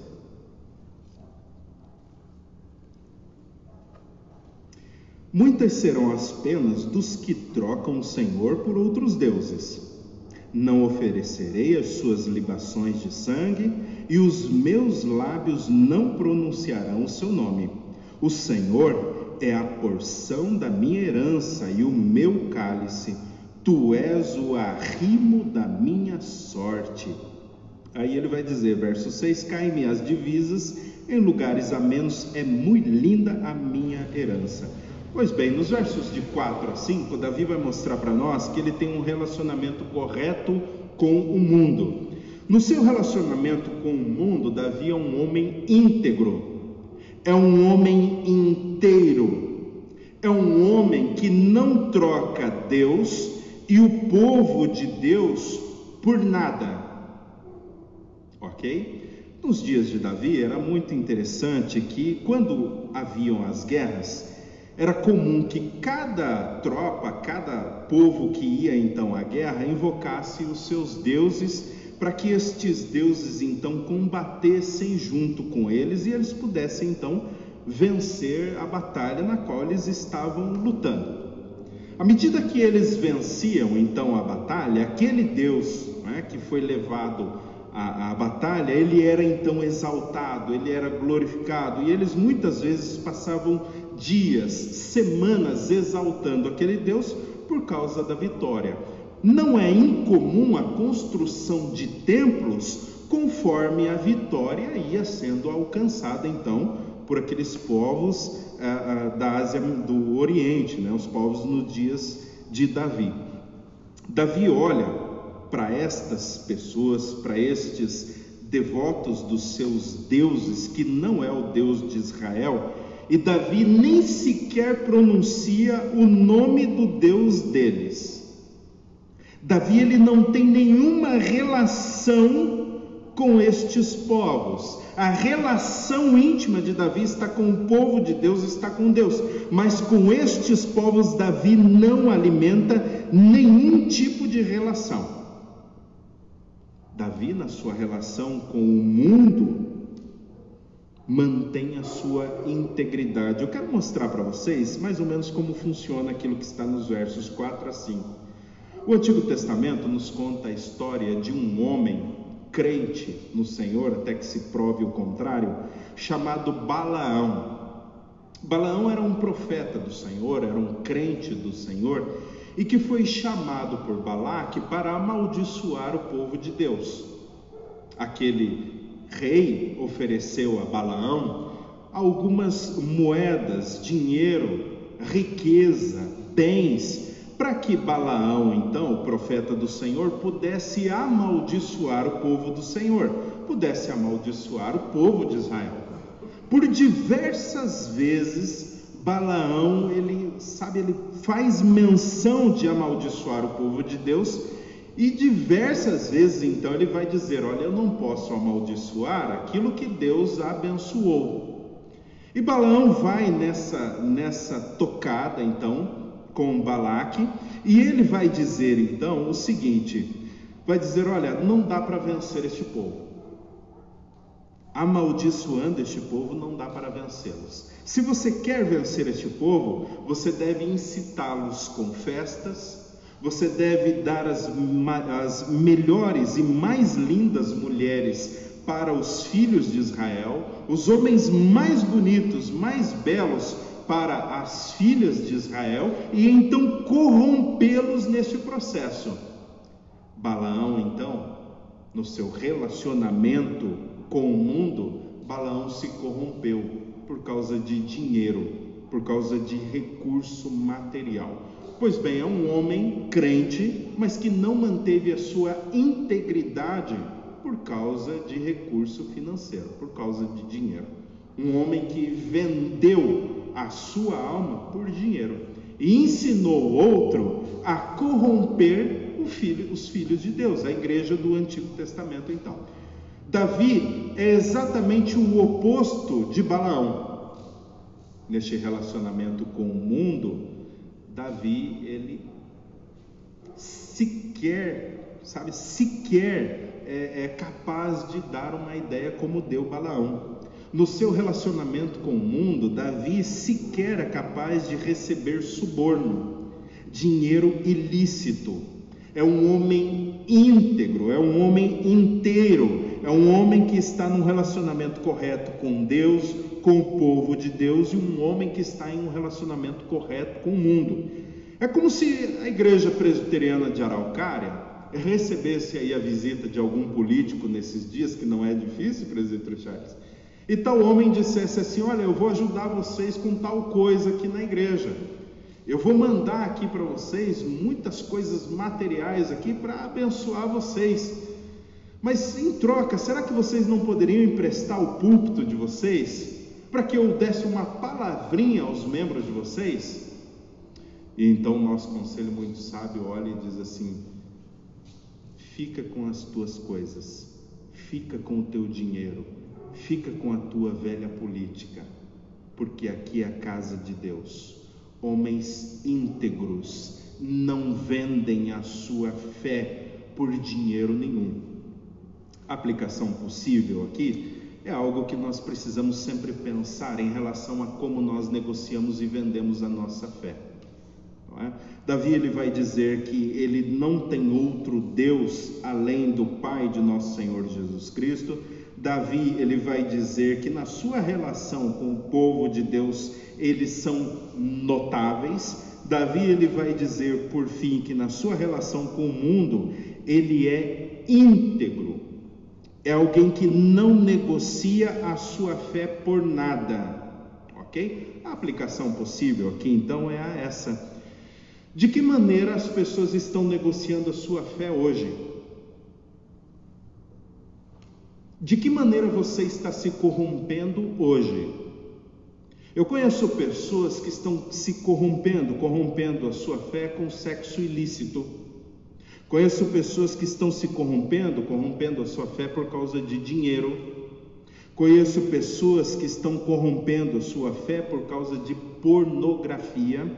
Muitas serão as penas dos que trocam o Senhor por outros deuses. Não oferecerei as suas libações de sangue, e os meus lábios não pronunciarão o seu nome. O Senhor é a porção da minha herança e o meu cálice. Tu és o arrimo da minha sorte. Aí ele vai dizer, verso 6: Caem-me as divisas, em lugares a menos é muito linda a minha herança. Pois bem, nos versos de 4 a 5, Davi vai mostrar para nós que ele tem um relacionamento correto com o mundo. No seu relacionamento com o mundo, Davi é um homem íntegro, é um homem inteiro, é um homem que não troca Deus e o povo de Deus por nada. Ok? Nos dias de Davi era muito interessante que quando haviam as guerras, era comum que cada tropa, cada povo que ia então à guerra invocasse os seus deuses para que estes deuses então combatessem junto com eles e eles pudessem então vencer a batalha na qual eles estavam lutando. À medida que eles venciam então a batalha, aquele Deus né, que foi levado à, à batalha, ele era então exaltado, ele era glorificado e eles muitas vezes passavam dias, semanas exaltando aquele Deus por causa da vitória. Não é incomum a construção de templos conforme a vitória ia sendo alcançada então por aqueles povos ah, ah, da Ásia do Oriente, né, os povos nos dias de Davi. Davi olha para estas pessoas, para estes devotos dos seus deuses, que não é o Deus de Israel, e Davi nem sequer pronuncia o nome do Deus deles. Davi ele não tem nenhuma relação com estes povos. A relação íntima de Davi está com o povo de Deus, está com Deus, mas com estes povos Davi não alimenta nenhum tipo de relação. Davi, na sua relação com o mundo, mantém a sua integridade. Eu quero mostrar para vocês mais ou menos como funciona aquilo que está nos versos 4 a 5. O Antigo Testamento nos conta a história de um homem crente no Senhor, até que se prove o contrário, chamado Balaão. Balaão era um profeta do Senhor, era um crente do Senhor e que foi chamado por Balaque para amaldiçoar o povo de Deus. Aquele rei ofereceu a Balaão algumas moedas, dinheiro, riqueza, bens, para que Balaão, então, o profeta do Senhor, pudesse amaldiçoar o povo do Senhor, pudesse amaldiçoar o povo de Israel. Por diversas vezes, Balaão, ele sabe, ele faz menção de amaldiçoar o povo de Deus e diversas vezes então ele vai dizer: Olha, eu não posso amaldiçoar aquilo que Deus abençoou. E Balaão vai nessa, nessa tocada então com Balaque e ele vai dizer então o seguinte: vai dizer, olha, não dá para vencer este povo. amaldiçoando este povo, não dá para vencê-los. Se você quer vencer este povo, você deve incitá-los com festas, você deve dar as, as melhores e mais lindas mulheres para os filhos de Israel, os homens mais bonitos, mais belos para as filhas de Israel, e então corrompê-los neste processo. Balaão, então, no seu relacionamento com o mundo, Balaão se corrompeu por causa de dinheiro, por causa de recurso material. Pois bem, é um homem crente, mas que não manteve a sua integridade por causa de recurso financeiro, por causa de dinheiro. Um homem que vendeu a sua alma por dinheiro e ensinou outro a corromper filho, os filhos de Deus, a igreja do Antigo Testamento, então. Davi é exatamente o oposto de Balaão. Neste relacionamento com o mundo, Davi, ele sequer, sabe, sequer é, é capaz de dar uma ideia como deu Balaão. No seu relacionamento com o mundo, Davi sequer é capaz de receber suborno, dinheiro ilícito, é um homem íntegro, é um homem inteiro, é um homem que está num relacionamento correto com Deus, com o povo de Deus e um homem que está em um relacionamento correto com o mundo. É como se a igreja presbiteriana de Araucária recebesse aí a visita de algum político nesses dias, que não é difícil, presbítero Charles, e tal homem dissesse assim: Olha, eu vou ajudar vocês com tal coisa aqui na igreja. Eu vou mandar aqui para vocês muitas coisas materiais aqui para abençoar vocês. Mas em troca, será que vocês não poderiam emprestar o púlpito de vocês para que eu desse uma palavrinha aos membros de vocês? E então o nosso conselho muito sábio olha e diz assim: fica com as tuas coisas, fica com o teu dinheiro, fica com a tua velha política, porque aqui é a casa de Deus Homens íntegros não vendem a sua fé por dinheiro nenhum. Aplicação possível aqui é algo que nós precisamos sempre pensar em relação a como nós negociamos e vendemos a nossa fé. É? Davi ele vai dizer que ele não tem outro Deus além do Pai de nosso Senhor Jesus Cristo. Davi ele vai dizer que na sua relação com o povo de Deus eles são notáveis. Davi ele vai dizer por fim que na sua relação com o mundo ele é íntegro. É alguém que não negocia a sua fé por nada. OK? A aplicação possível aqui então é essa. De que maneira as pessoas estão negociando a sua fé hoje? De que maneira você está se corrompendo hoje? Eu conheço pessoas que estão se corrompendo, corrompendo a sua fé com sexo ilícito. Conheço pessoas que estão se corrompendo, corrompendo a sua fé por causa de dinheiro. Conheço pessoas que estão corrompendo a sua fé por causa de pornografia.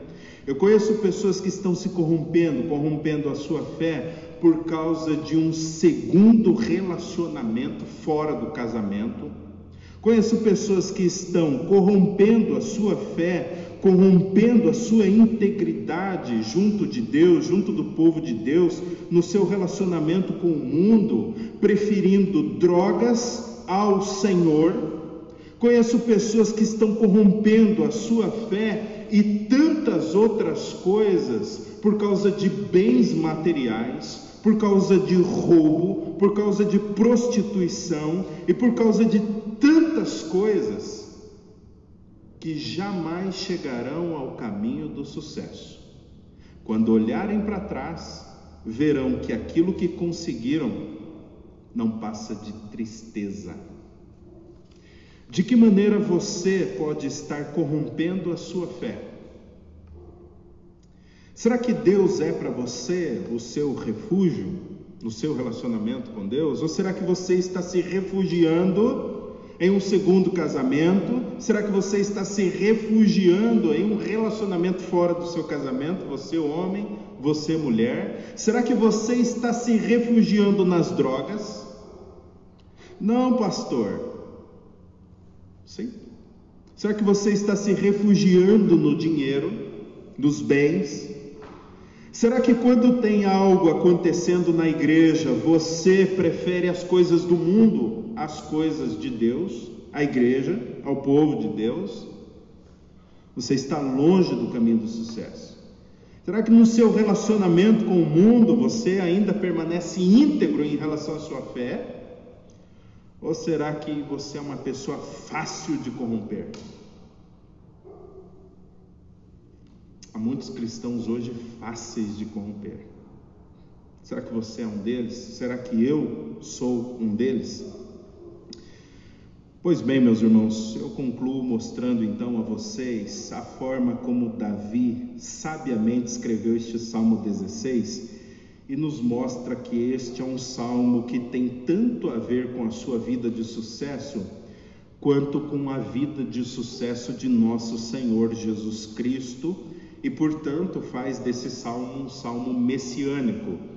Eu conheço pessoas que estão se corrompendo, corrompendo a sua fé por causa de um segundo relacionamento fora do casamento. Conheço pessoas que estão corrompendo a sua fé, corrompendo a sua integridade junto de Deus, junto do povo de Deus, no seu relacionamento com o mundo, preferindo drogas ao Senhor. Conheço pessoas que estão corrompendo a sua fé e tantas outras coisas por causa de bens materiais, por causa de roubo, por causa de prostituição e por causa de tantas coisas que jamais chegarão ao caminho do sucesso. Quando olharem para trás, verão que aquilo que conseguiram não passa de tristeza. De que maneira você pode estar corrompendo a sua fé? Será que Deus é para você o seu refúgio no seu relacionamento com Deus? Ou será que você está se refugiando em um segundo casamento? Será que você está se refugiando em um relacionamento fora do seu casamento? Você, homem, você, mulher? Será que você está se refugiando nas drogas? Não, pastor. Sim? Será que você está se refugiando no dinheiro, nos bens? Será que quando tem algo acontecendo na igreja, você prefere as coisas do mundo às coisas de Deus, à igreja, ao povo de Deus? Você está longe do caminho do sucesso. Será que no seu relacionamento com o mundo você ainda permanece íntegro em relação à sua fé? Ou será que você é uma pessoa fácil de corromper? Há muitos cristãos hoje fáceis de corromper. Será que você é um deles? Será que eu sou um deles? Pois bem, meus irmãos, eu concluo mostrando então a vocês a forma como Davi sabiamente escreveu este Salmo 16 e nos mostra que este é um salmo que tem tanto a ver com a sua vida de sucesso, quanto com a vida de sucesso de nosso Senhor Jesus Cristo, e portanto faz desse salmo um salmo messiânico.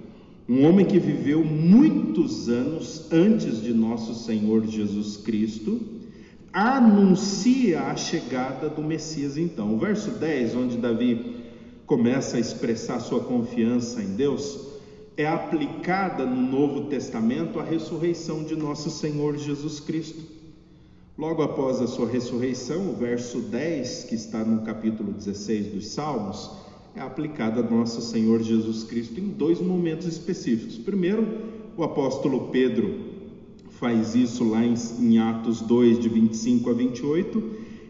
Um homem que viveu muitos anos antes de nosso Senhor Jesus Cristo, anuncia a chegada do Messias então. O verso 10, onde Davi começa a expressar sua confiança em Deus, é aplicada no Novo Testamento a ressurreição de nosso Senhor Jesus Cristo. Logo após a sua ressurreição, o verso 10, que está no capítulo 16 dos Salmos, é aplicada a nosso Senhor Jesus Cristo em dois momentos específicos. Primeiro, o apóstolo Pedro faz isso lá em, em Atos 2, de 25 a 28,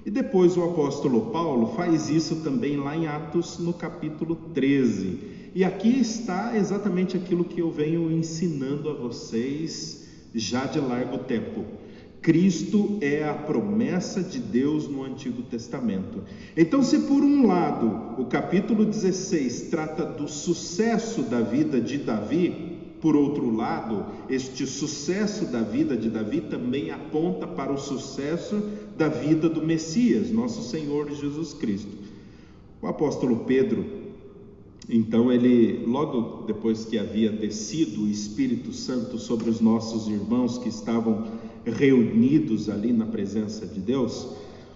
e depois o apóstolo Paulo faz isso também lá em Atos, no capítulo 13. E aqui está exatamente aquilo que eu venho ensinando a vocês já de largo tempo. Cristo é a promessa de Deus no Antigo Testamento. Então, se por um lado o capítulo 16 trata do sucesso da vida de Davi, por outro lado, este sucesso da vida de Davi também aponta para o sucesso da vida do Messias, nosso Senhor Jesus Cristo. O apóstolo Pedro, então, ele, logo depois que havia descido o Espírito Santo sobre os nossos irmãos que estavam reunidos ali na presença de Deus,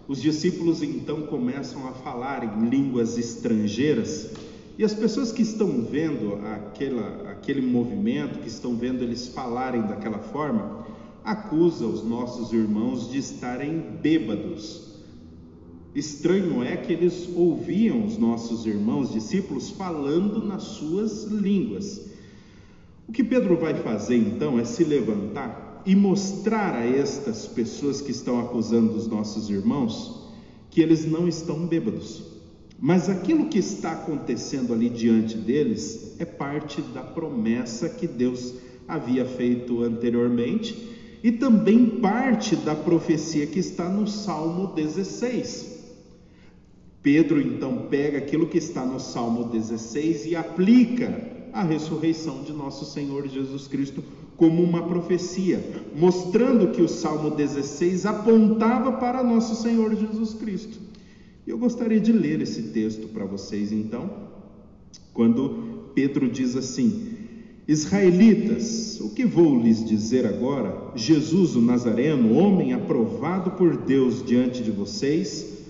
os discípulos então começam a falar em línguas estrangeiras e as pessoas que estão vendo aquela, aquele movimento, que estão vendo eles falarem daquela forma, acusam os nossos irmãos de estarem bêbados. Estranho é que eles ouviam os nossos irmãos discípulos falando nas suas línguas. O que Pedro vai fazer então é se levantar e mostrar a estas pessoas que estão acusando os nossos irmãos que eles não estão bêbados. Mas aquilo que está acontecendo ali diante deles é parte da promessa que Deus havia feito anteriormente e também parte da profecia que está no Salmo 16. Pedro então pega aquilo que está no Salmo 16 e aplica a ressurreição de nosso Senhor Jesus Cristo como uma profecia, mostrando que o Salmo 16 apontava para nosso Senhor Jesus Cristo. Eu gostaria de ler esse texto para vocês então, quando Pedro diz assim: Israelitas, o que vou lhes dizer agora? Jesus o Nazareno, homem aprovado por Deus diante de vocês,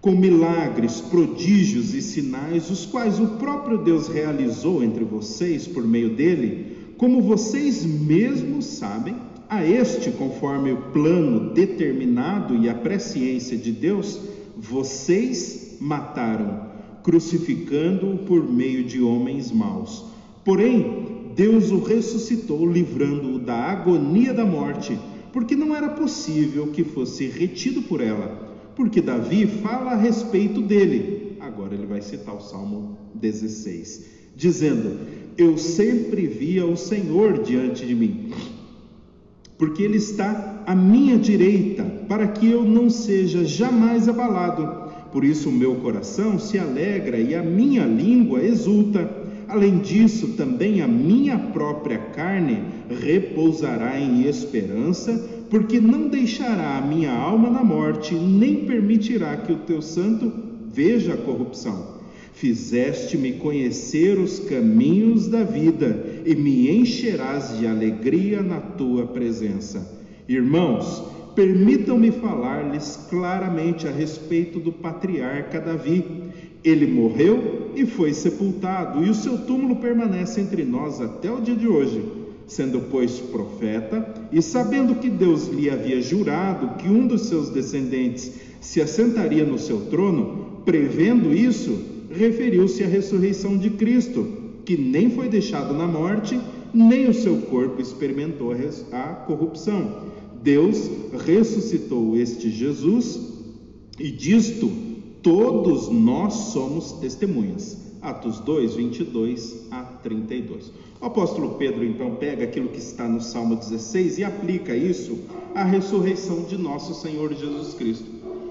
com milagres, prodígios e sinais, os quais o próprio Deus realizou entre vocês por meio dele, como vocês mesmos sabem, a este, conforme o plano determinado e a presciência de Deus, vocês mataram, crucificando-o por meio de homens maus. Porém, Deus o ressuscitou, livrando-o da agonia da morte, porque não era possível que fosse retido por ela. Porque Davi fala a respeito dele. Agora ele vai citar o Salmo 16, dizendo: eu sempre via o Senhor diante de mim, porque Ele está à minha direita, para que eu não seja jamais abalado. Por isso o meu coração se alegra e a minha língua exulta. Além disso, também a minha própria carne repousará em esperança, porque não deixará a minha alma na morte, nem permitirá que o teu santo veja a corrupção. Fizeste-me conhecer os caminhos da vida e me encherás de alegria na tua presença. Irmãos, permitam-me falar-lhes claramente a respeito do patriarca Davi. Ele morreu e foi sepultado, e o seu túmulo permanece entre nós até o dia de hoje. Sendo, pois, profeta, e sabendo que Deus lhe havia jurado que um dos seus descendentes se assentaria no seu trono, prevendo isso, referiu-se à ressurreição de Cristo, que nem foi deixado na morte, nem o seu corpo experimentou a corrupção. Deus ressuscitou este Jesus e disto todos nós somos testemunhas. Atos 2, 22 a 32. O apóstolo Pedro então pega aquilo que está no Salmo 16 e aplica isso à ressurreição de nosso Senhor Jesus Cristo,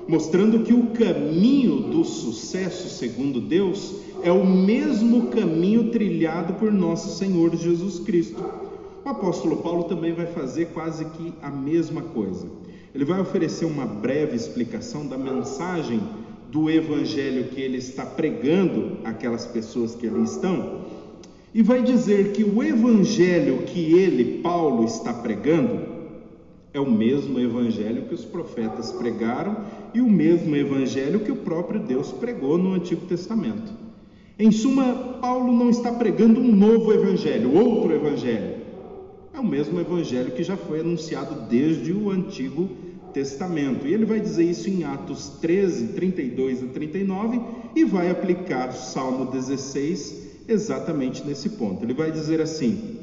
mostrando que o caminho do sucesso, segundo Deus, é o mesmo caminho trilhado por nosso Senhor Jesus Cristo. O apóstolo Paulo também vai fazer quase que a mesma coisa. Ele vai oferecer uma breve explicação da mensagem do evangelho que ele está pregando àquelas pessoas que ali estão, e vai dizer que o evangelho que ele, Paulo, está pregando é o mesmo evangelho que os profetas pregaram e o mesmo evangelho que o próprio Deus pregou no Antigo Testamento. Em suma, Paulo não está pregando um novo evangelho, outro evangelho. É o mesmo evangelho que já foi anunciado desde o Antigo Testamento. E ele vai dizer isso em Atos 13, 32 a 39 e vai aplicar Salmo 16 exatamente nesse ponto. Ele vai dizer assim: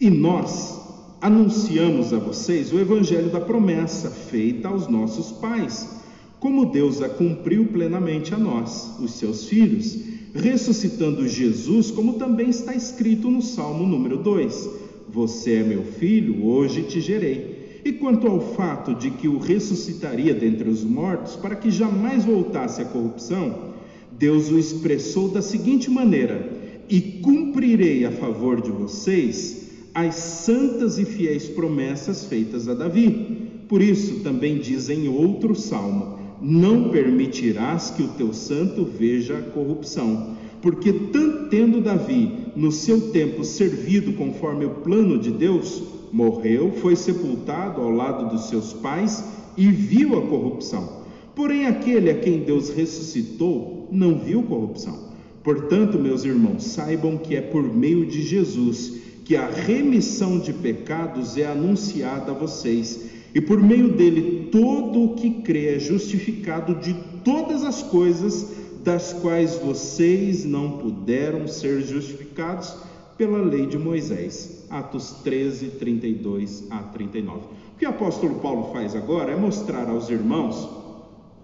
E nós anunciamos a vocês o evangelho da promessa feita aos nossos pais como Deus a cumpriu plenamente a nós, os seus filhos, ressuscitando Jesus, como também está escrito no Salmo número 2: Você é meu filho, hoje te gerei. E quanto ao fato de que o ressuscitaria dentre os mortos, para que jamais voltasse à corrupção, Deus o expressou da seguinte maneira: E cumprirei a favor de vocês as santas e fiéis promessas feitas a Davi. Por isso também diz em outro salmo: não permitirás que o teu santo veja a corrupção. Porque, tanto tendo Davi, no seu tempo, servido conforme o plano de Deus, morreu, foi sepultado ao lado dos seus pais e viu a corrupção. Porém, aquele a quem Deus ressuscitou não viu corrupção. Portanto, meus irmãos, saibam que é por meio de Jesus que a remissão de pecados é anunciada a vocês e por meio dele todo o que crê é justificado de todas as coisas das quais vocês não puderam ser justificados pela lei de Moisés. Atos 13, 32 a 39. O que o apóstolo Paulo faz agora é mostrar aos irmãos,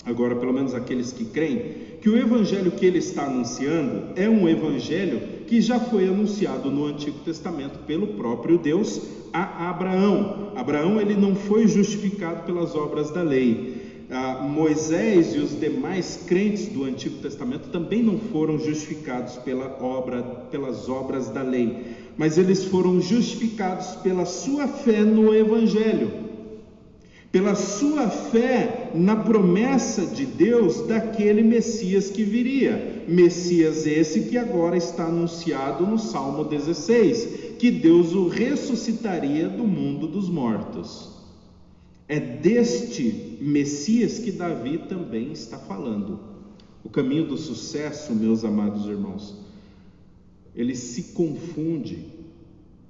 agora pelo menos aqueles que creem, que o evangelho que ele está anunciando é um evangelho que já foi anunciado no Antigo Testamento pelo próprio Deus a Abraão. Abraão ele não foi justificado pelas obras da lei. Ah, Moisés e os demais crentes do Antigo Testamento também não foram justificados pela obra, pelas obras da lei, mas eles foram justificados pela sua fé no Evangelho, pela sua fé na promessa de Deus daquele Messias que viria. Messias esse que agora está anunciado no Salmo 16, que Deus o ressuscitaria do mundo dos mortos. É deste Messias que Davi também está falando. O caminho do sucesso, meus amados irmãos, ele se confunde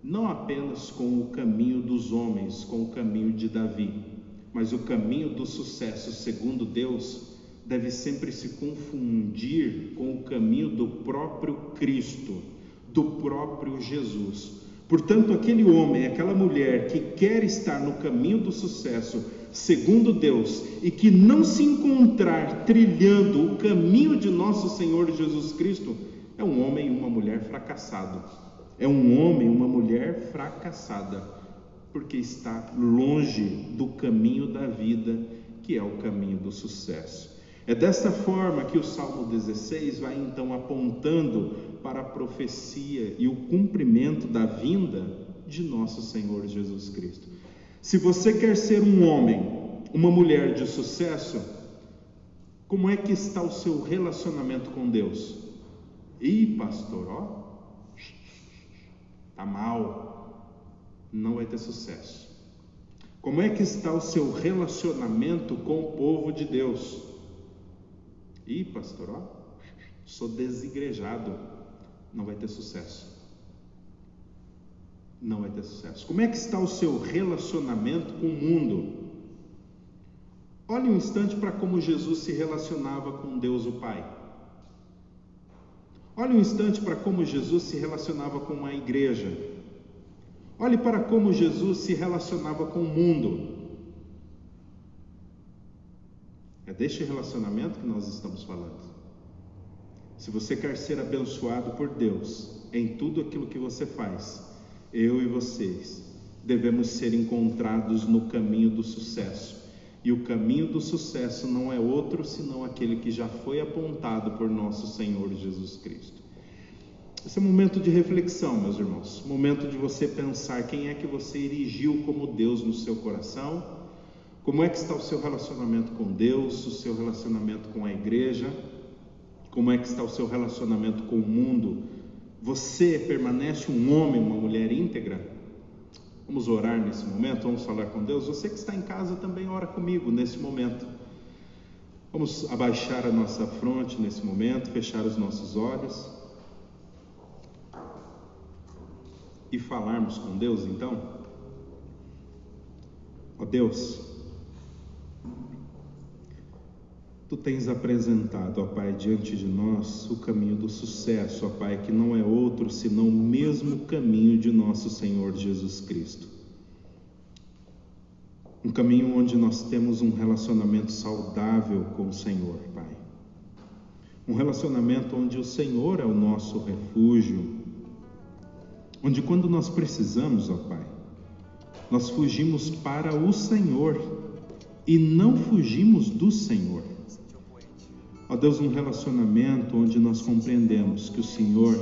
não apenas com o caminho dos homens, com o caminho de Davi, mas o caminho do sucesso, segundo Deus, deve sempre se confundir com o caminho do próprio Cristo, do próprio Jesus. Portanto, aquele homem, aquela mulher que quer estar no caminho do sucesso, segundo Deus, e que não se encontrar trilhando o caminho de nosso Senhor Jesus Cristo, é um homem e uma mulher fracassado. É um homem e uma mulher fracassada, porque está longe do caminho da vida, que é o caminho do sucesso. É desta forma que o Salmo 16 vai então apontando para a profecia e o cumprimento da vinda de nosso Senhor Jesus Cristo. Se você quer ser um homem, uma mulher de sucesso, como é que está o seu relacionamento com Deus? Ih, pastor, ó, tá mal, não vai ter sucesso. Como é que está o seu relacionamento com o povo de Deus? Ih, pastor, ó, sou desigrejado. Não vai ter sucesso. Não vai ter sucesso. Como é que está o seu relacionamento com o mundo? Olhe um instante para como Jesus se relacionava com Deus o Pai. Olhe um instante para como Jesus se relacionava com a igreja. Olhe para como Jesus se relacionava com o mundo. É deste relacionamento que nós estamos falando. Se você quer ser abençoado por Deus em tudo aquilo que você faz, eu e vocês devemos ser encontrados no caminho do sucesso. E o caminho do sucesso não é outro senão aquele que já foi apontado por nosso Senhor Jesus Cristo. Esse é um momento de reflexão, meus irmãos. Momento de você pensar quem é que você erigiu como Deus no seu coração, como é que está o seu relacionamento com Deus, o seu relacionamento com a igreja, como é que está o seu relacionamento com o mundo. Você permanece um homem, uma mulher íntegra? Vamos orar nesse momento, vamos falar com Deus. Você que está em casa também ora comigo nesse momento. Vamos abaixar a nossa fronte nesse momento, fechar os nossos olhos e falarmos com Deus então. Ó Deus, Tu tens apresentado, ó Pai, diante de nós o caminho do sucesso, ó Pai, que não é outro senão o mesmo caminho de nosso Senhor Jesus Cristo. Um caminho onde nós temos um relacionamento saudável com o Senhor, Pai. Um relacionamento onde o Senhor é o nosso refúgio, onde quando nós precisamos, ó Pai, nós fugimos para o Senhor e não fugimos do Senhor. Ó Deus, um relacionamento onde nós compreendemos que o Senhor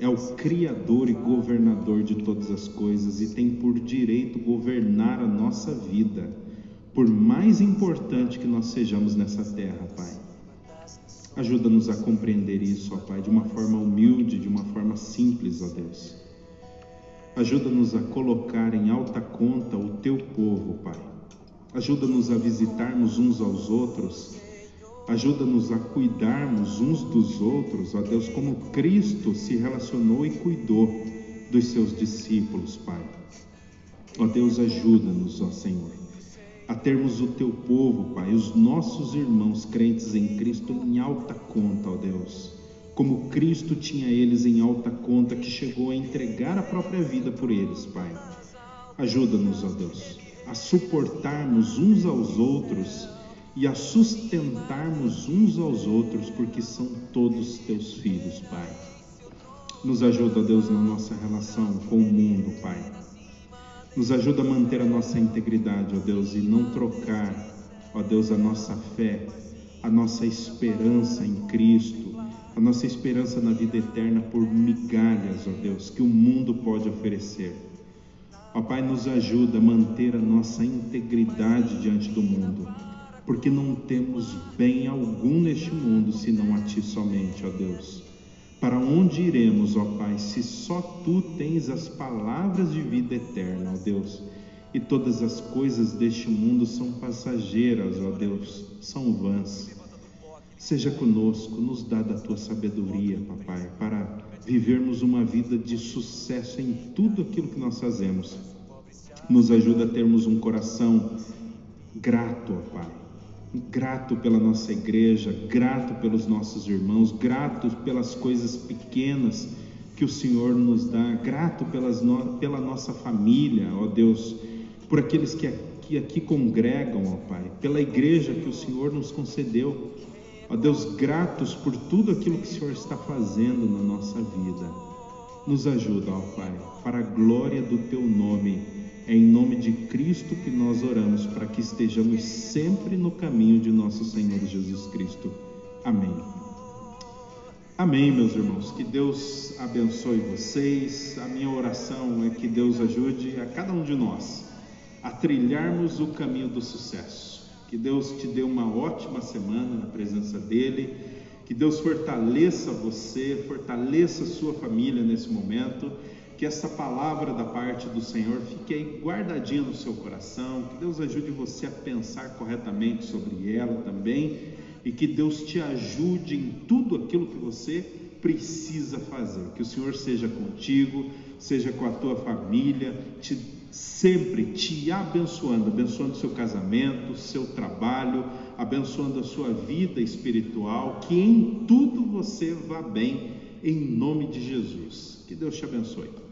é o Criador e governador de todas as coisas e tem por direito governar a nossa vida, por mais importante que nós sejamos nessa terra, Pai. Ajuda-nos a compreender isso, ó Pai, de uma forma humilde, de uma forma simples, ó Deus. Ajuda-nos a colocar em alta conta o teu povo, Pai. Ajuda-nos a visitarmos uns aos outros Ajuda-nos a cuidarmos uns dos outros, ó Deus, como Cristo se relacionou e cuidou dos seus discípulos, Pai. Ó Deus, ajuda-nos, ó Senhor, a termos o teu povo, Pai, os nossos irmãos crentes em Cristo em alta conta, ó Deus. Como Cristo tinha eles em alta conta, que chegou a entregar a própria vida por eles, Pai. Ajuda-nos, ó Deus, a suportarmos uns aos outros e a sustentarmos uns aos outros, porque são todos teus filhos, Pai. Nos ajuda, Deus, na nossa relação com o mundo, Pai. Nos ajuda a manter a nossa integridade, ó Deus, e não trocar, ó Deus, a nossa fé, a nossa esperança em Cristo, a nossa esperança na vida eterna por migalhas, ó Deus, que o mundo pode oferecer. Ó Pai, nos ajuda a manter a nossa integridade diante do mundo porque não temos bem algum neste mundo senão a Ti somente, ó Deus. Para onde iremos, ó Pai, se só Tu tens as palavras de vida eterna, ó Deus? E todas as coisas deste mundo são passageiras, ó Deus, são vãs. Seja conosco, nos dá da tua sabedoria, papai, para vivermos uma vida de sucesso em tudo aquilo que nós fazemos. Nos ajuda a termos um coração grato, ó Pai, grato pela nossa igreja, grato pelos nossos irmãos, grato pelas coisas pequenas que o Senhor nos dá, grato pelas no, pela nossa família, ó Deus, por aqueles que aqui, aqui congregam, ó Pai, pela igreja que o Senhor nos concedeu, ó Deus, gratos por tudo aquilo que o Senhor está fazendo na nossa vida. Nos ajuda, ó Pai, para a glória do Teu nome é em nome de Cristo que nós oramos para que estejamos sempre no caminho de nosso Senhor Jesus Cristo. Amém. Amém, meus irmãos. Que Deus abençoe vocês. A minha oração é que Deus ajude a cada um de nós a trilharmos o caminho do sucesso. Que Deus te dê uma ótima semana na presença dEle. Que Deus fortaleça você, fortaleça sua família nesse momento que essa palavra da parte do Senhor fique aí guardadinha no seu coração, que Deus ajude você a pensar corretamente sobre ela também e que Deus te ajude em tudo aquilo que você precisa fazer. Que o Senhor seja contigo, seja com a tua família, te, sempre te abençoando, abençoando seu casamento, seu trabalho, abençoando a sua vida espiritual, que em tudo você vá bem, em nome de Jesus. Que Deus te abençoe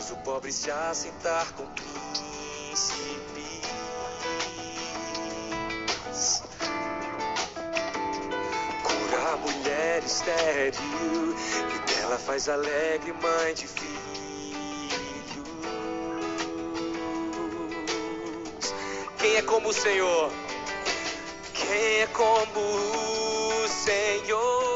faz o pobre se assentar com príncipes. Cura a mulher estéril e dela faz alegre mãe de filhos. Quem é como o Senhor? Quem é como o Senhor?